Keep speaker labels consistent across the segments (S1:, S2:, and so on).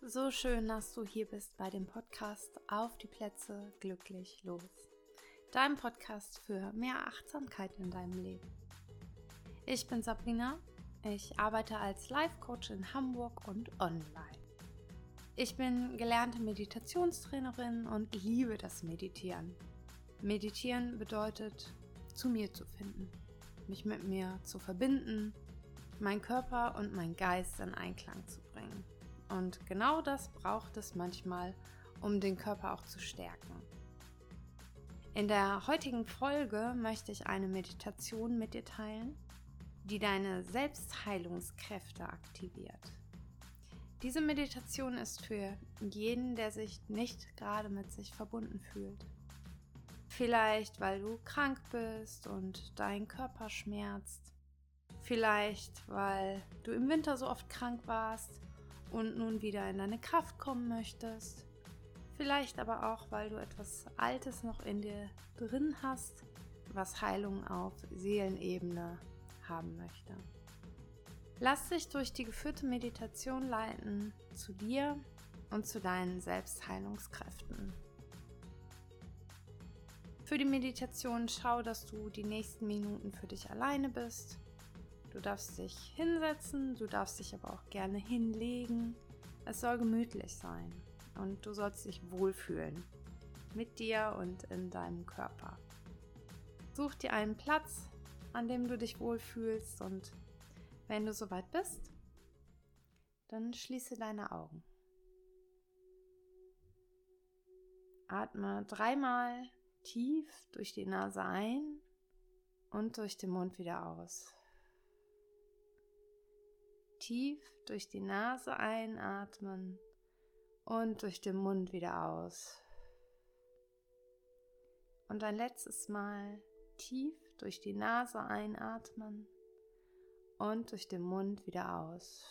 S1: So schön, dass du hier bist bei dem Podcast Auf die Plätze glücklich los. Dein Podcast für mehr Achtsamkeit in deinem Leben. Ich bin Sabrina. Ich arbeite als Life Coach in Hamburg und online. Ich bin gelernte Meditationstrainerin und liebe das Meditieren. Meditieren bedeutet, zu mir zu finden, mich mit mir zu verbinden, meinen Körper und meinen Geist in Einklang zu bringen. Und genau das braucht es manchmal, um den Körper auch zu stärken. In der heutigen Folge möchte ich eine Meditation mit dir teilen, die deine Selbstheilungskräfte aktiviert. Diese Meditation ist für jeden, der sich nicht gerade mit sich verbunden fühlt. Vielleicht, weil du krank bist und dein Körper schmerzt. Vielleicht, weil du im Winter so oft krank warst und nun wieder in deine Kraft kommen möchtest. Vielleicht aber auch, weil du etwas Altes noch in dir drin hast, was Heilung auf Seelenebene haben möchte. Lass dich durch die geführte Meditation leiten zu dir und zu deinen Selbstheilungskräften. Für die Meditation schau, dass du die nächsten Minuten für dich alleine bist Du darfst dich hinsetzen, du darfst dich aber auch gerne hinlegen. Es soll gemütlich sein und du sollst dich wohlfühlen mit dir und in deinem Körper. Such dir einen Platz, an dem du dich wohlfühlst und wenn du soweit bist, dann schließe deine Augen. Atme dreimal tief durch die Nase ein und durch den Mund wieder aus. Tief durch die Nase einatmen und durch den Mund wieder aus. Und ein letztes Mal tief durch die Nase einatmen und durch den Mund wieder aus.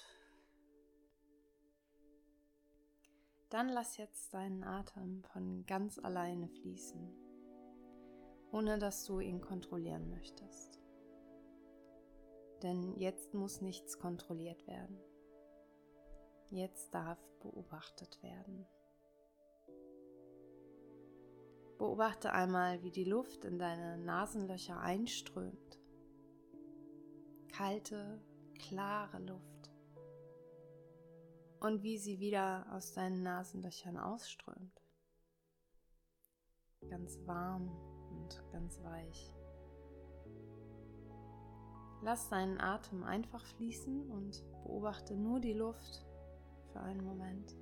S1: Dann lass jetzt deinen Atem von ganz alleine fließen, ohne dass du ihn kontrollieren möchtest denn jetzt muss nichts kontrolliert werden. Jetzt darf beobachtet werden. Beobachte einmal, wie die Luft in deine Nasenlöcher einströmt. Kalte, klare Luft. Und wie sie wieder aus deinen Nasenlöchern ausströmt. Ganz warm und ganz weich. Lass deinen Atem einfach fließen und beobachte nur die Luft für einen Moment.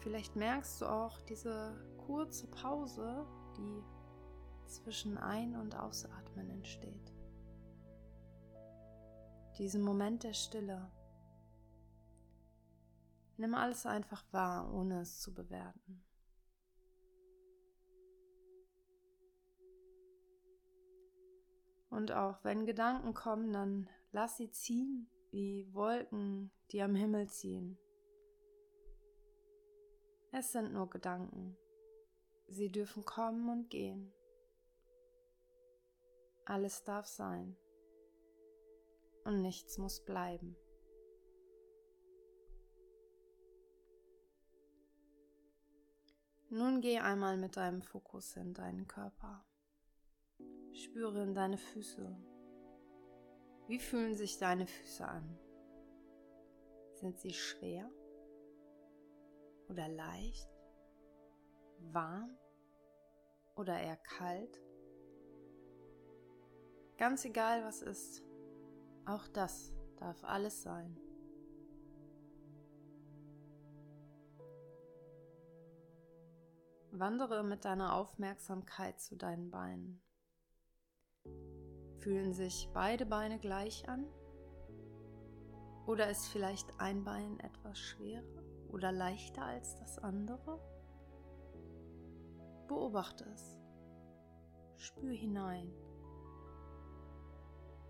S1: Vielleicht merkst du auch diese kurze Pause, die zwischen Ein- und Ausatmen entsteht. Diesen Moment der Stille. Nimm alles einfach wahr, ohne es zu bewerten. Und auch wenn Gedanken kommen, dann lass sie ziehen wie Wolken, die am Himmel ziehen. Es sind nur Gedanken. Sie dürfen kommen und gehen. Alles darf sein. Und nichts muss bleiben. Nun geh einmal mit deinem Fokus in deinen Körper. Spüre in deine Füße. Wie fühlen sich deine Füße an? Sind sie schwer oder leicht? Warm oder eher kalt? Ganz egal was ist, auch das darf alles sein. Wandere mit deiner Aufmerksamkeit zu deinen Beinen. Fühlen sich beide Beine gleich an? Oder ist vielleicht ein Bein etwas schwerer oder leichter als das andere? Beobachte es. Spür hinein.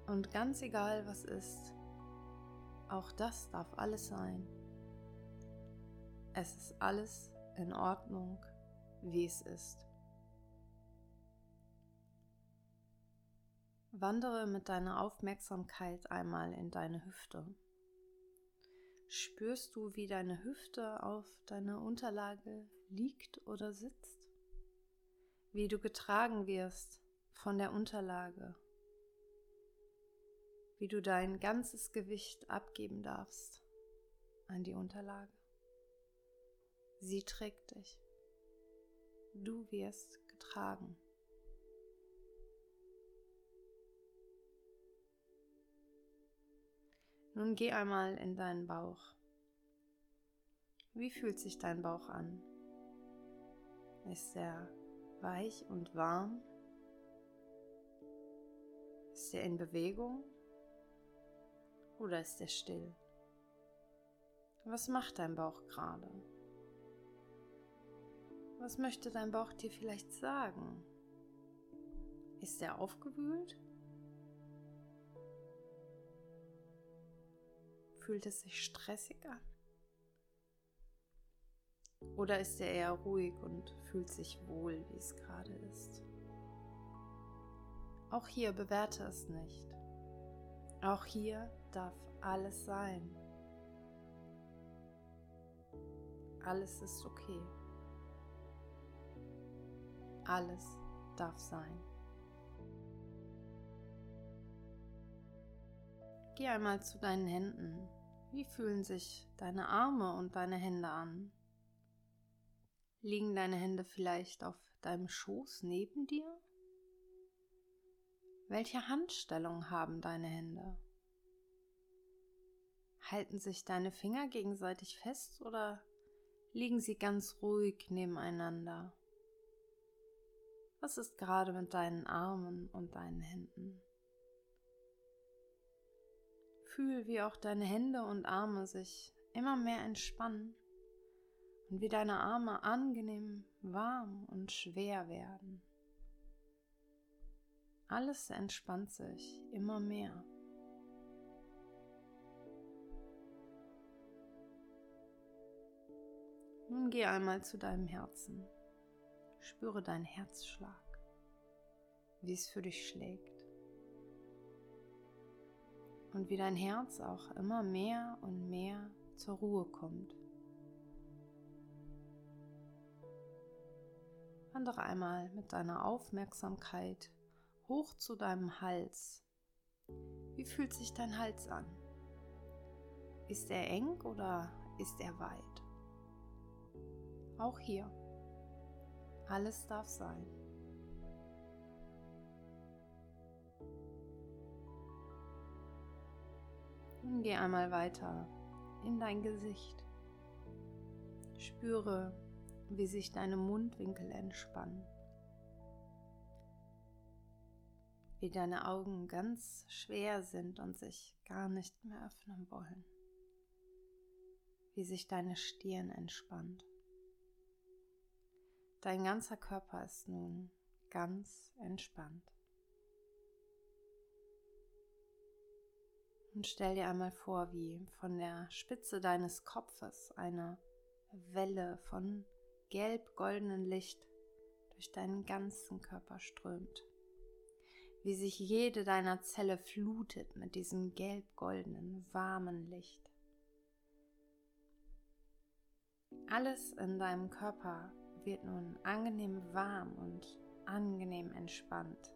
S1: Und ganz egal was ist, auch das darf alles sein. Es ist alles in Ordnung, wie es ist. Wandere mit deiner Aufmerksamkeit einmal in deine Hüfte. Spürst du, wie deine Hüfte auf deiner Unterlage liegt oder sitzt? Wie du getragen wirst von der Unterlage? Wie du dein ganzes Gewicht abgeben darfst an die Unterlage? Sie trägt dich. Du wirst getragen. Nun geh einmal in deinen Bauch. Wie fühlt sich dein Bauch an? Ist er weich und warm? Ist er in Bewegung oder ist er still? Was macht dein Bauch gerade? Was möchte dein Bauch dir vielleicht sagen? Ist er aufgewühlt? Fühlt es sich stressig an? Oder ist er eher ruhig und fühlt sich wohl, wie es gerade ist? Auch hier bewerte es nicht. Auch hier darf alles sein. Alles ist okay. Alles darf sein. Geh einmal zu deinen Händen. Wie fühlen sich deine Arme und deine Hände an? Liegen deine Hände vielleicht auf deinem Schoß neben dir? Welche Handstellung haben deine Hände? Halten sich deine Finger gegenseitig fest oder liegen sie ganz ruhig nebeneinander? Was ist gerade mit deinen Armen und deinen Händen? Fühl, wie auch deine Hände und Arme sich immer mehr entspannen und wie deine Arme angenehm warm und schwer werden. Alles entspannt sich immer mehr. Nun geh einmal zu deinem Herzen. Spüre deinen Herzschlag, wie es für dich schlägt und wie dein Herz auch immer mehr und mehr zur Ruhe kommt. Wandere einmal mit deiner Aufmerksamkeit hoch zu deinem Hals. Wie fühlt sich dein Hals an? Ist er eng oder ist er weit? Auch hier. Alles darf sein. Nun geh einmal weiter in dein Gesicht. Spüre, wie sich deine Mundwinkel entspannen. Wie deine Augen ganz schwer sind und sich gar nicht mehr öffnen wollen. Wie sich deine Stirn entspannt. Dein ganzer Körper ist nun ganz entspannt. Und stell dir einmal vor, wie von der Spitze deines Kopfes eine Welle von gelb-goldenen Licht durch deinen ganzen Körper strömt. Wie sich jede deiner Zelle flutet mit diesem gelb-goldenen, warmen Licht. Alles in deinem Körper wird nun angenehm warm und angenehm entspannt.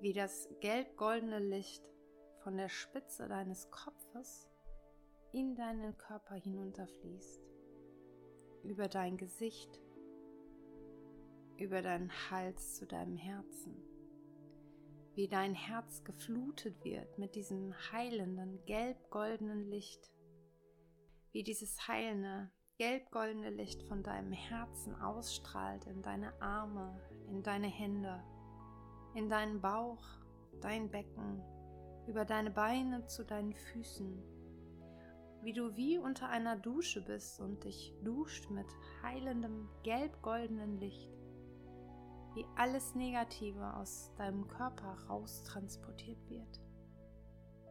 S1: Wie das gelb-goldene Licht von der Spitze deines Kopfes in deinen Körper hinunterfließt, über dein Gesicht, über deinen Hals zu deinem Herzen, wie dein Herz geflutet wird mit diesem heilenden gelb-goldenen Licht, wie dieses heilende gelb-goldene Licht von deinem Herzen ausstrahlt in deine Arme, in deine Hände, in deinen Bauch, dein Becken, über deine Beine zu deinen Füßen, wie du wie unter einer Dusche bist und dich duscht mit heilendem gelb-goldenen Licht, wie alles Negative aus deinem Körper raustransportiert wird,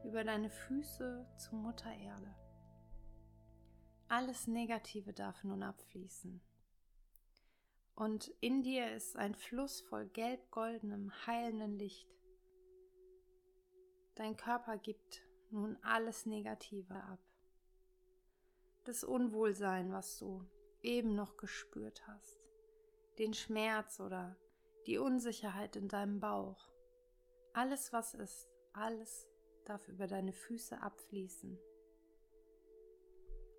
S1: über deine Füße zu Mutter Erde. Alles Negative darf nun abfließen. Und in dir ist ein Fluss voll gelb-goldenem, heilenden Licht, Dein Körper gibt nun alles Negative ab. Das Unwohlsein, was du eben noch gespürt hast, den Schmerz oder die Unsicherheit in deinem Bauch. Alles, was ist, alles darf über deine Füße abfließen.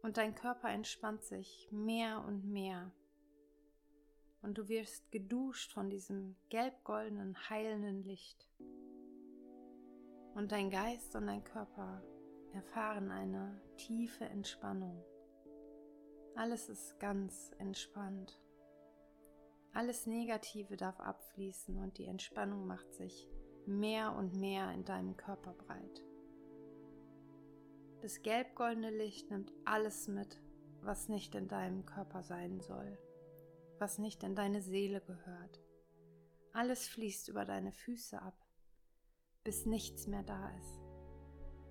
S1: Und dein Körper entspannt sich mehr und mehr. Und du wirst geduscht von diesem gelb-goldenen, heilenden Licht. Und dein Geist und dein Körper erfahren eine tiefe Entspannung. Alles ist ganz entspannt. Alles Negative darf abfließen und die Entspannung macht sich mehr und mehr in deinem Körper breit. Das gelb-goldene Licht nimmt alles mit, was nicht in deinem Körper sein soll, was nicht in deine Seele gehört. Alles fließt über deine Füße ab, bis nichts mehr da ist.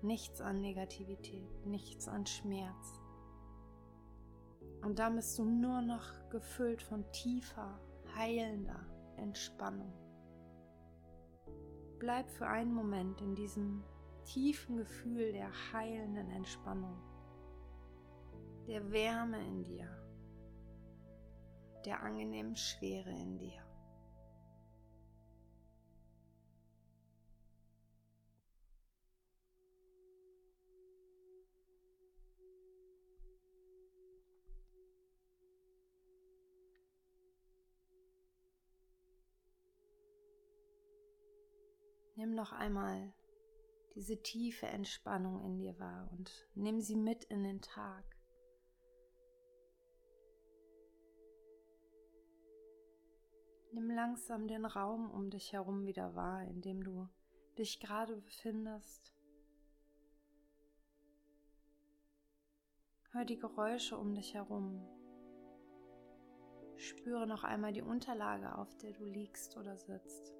S1: Nichts an Negativität, nichts an Schmerz. Und dann bist du nur noch gefüllt von tiefer, heilender Entspannung. Bleib für einen Moment in diesem tiefen Gefühl der heilenden Entspannung, der Wärme in dir, der angenehmen Schwere in dir. Nimm noch einmal diese tiefe Entspannung in dir wahr und nimm sie mit in den Tag. Nimm langsam den Raum um dich herum wieder wahr, in dem du dich gerade befindest. Hör die Geräusche um dich herum. Spüre noch einmal die Unterlage, auf der du liegst oder sitzt.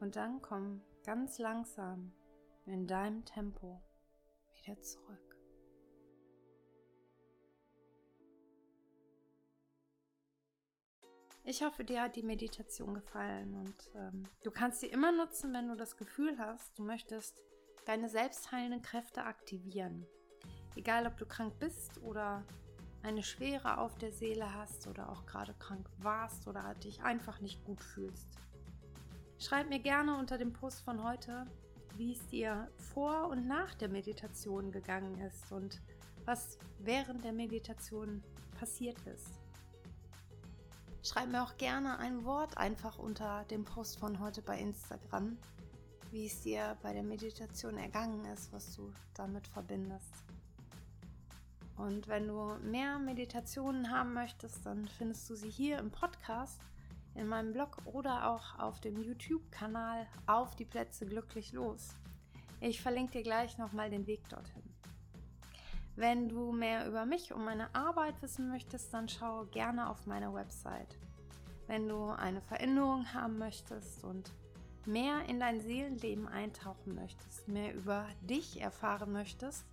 S1: Und dann komm ganz langsam in deinem Tempo wieder zurück. Ich hoffe, dir hat die Meditation gefallen und ähm, du kannst sie immer nutzen, wenn du das Gefühl hast, du möchtest deine selbstheilenden Kräfte aktivieren. Egal, ob du krank bist oder eine Schwere auf der Seele hast oder auch gerade krank warst oder dich einfach nicht gut fühlst. Schreib mir gerne unter dem Post von heute, wie es dir vor und nach der Meditation gegangen ist und was während der Meditation passiert ist. Schreib mir auch gerne ein Wort einfach unter dem Post von heute bei Instagram, wie es dir bei der Meditation ergangen ist, was du damit verbindest. Und wenn du mehr Meditationen haben möchtest, dann findest du sie hier im Podcast in meinem Blog oder auch auf dem YouTube-Kanal Auf die Plätze glücklich los. Ich verlinke dir gleich nochmal den Weg dorthin. Wenn du mehr über mich und meine Arbeit wissen möchtest, dann schau gerne auf meine Website. Wenn du eine Veränderung haben möchtest und mehr in dein Seelenleben eintauchen möchtest, mehr über dich erfahren möchtest,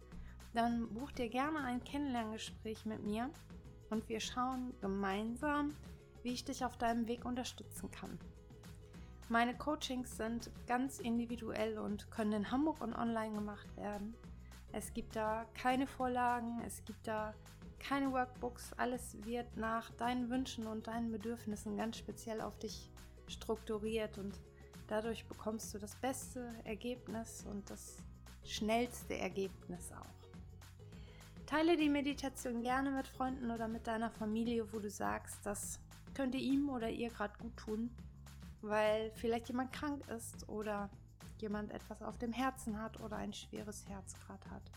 S1: dann buch dir gerne ein Kennenlerngespräch mit mir und wir schauen gemeinsam, wie ich dich auf deinem Weg unterstützen kann. Meine Coachings sind ganz individuell und können in Hamburg und online gemacht werden. Es gibt da keine Vorlagen, es gibt da keine Workbooks, alles wird nach deinen Wünschen und deinen Bedürfnissen ganz speziell auf dich strukturiert und dadurch bekommst du das beste Ergebnis und das schnellste Ergebnis auch. Teile die Meditation gerne mit Freunden oder mit deiner Familie, wo du sagst, dass könnte ihm oder ihr gerade gut tun, weil vielleicht jemand krank ist oder jemand etwas auf dem Herzen hat oder ein schweres Herz gerade hat.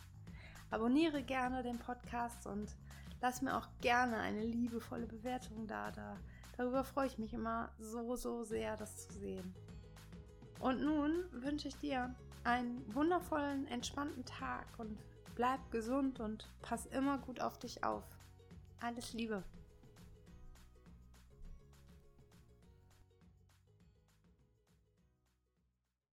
S1: Abonniere gerne den Podcast und lass mir auch gerne eine liebevolle Bewertung da. da. Darüber freue ich mich immer so, so sehr, das zu sehen. Und nun wünsche ich dir einen wundervollen, entspannten Tag und bleib gesund und pass immer gut auf dich auf. Alles Liebe.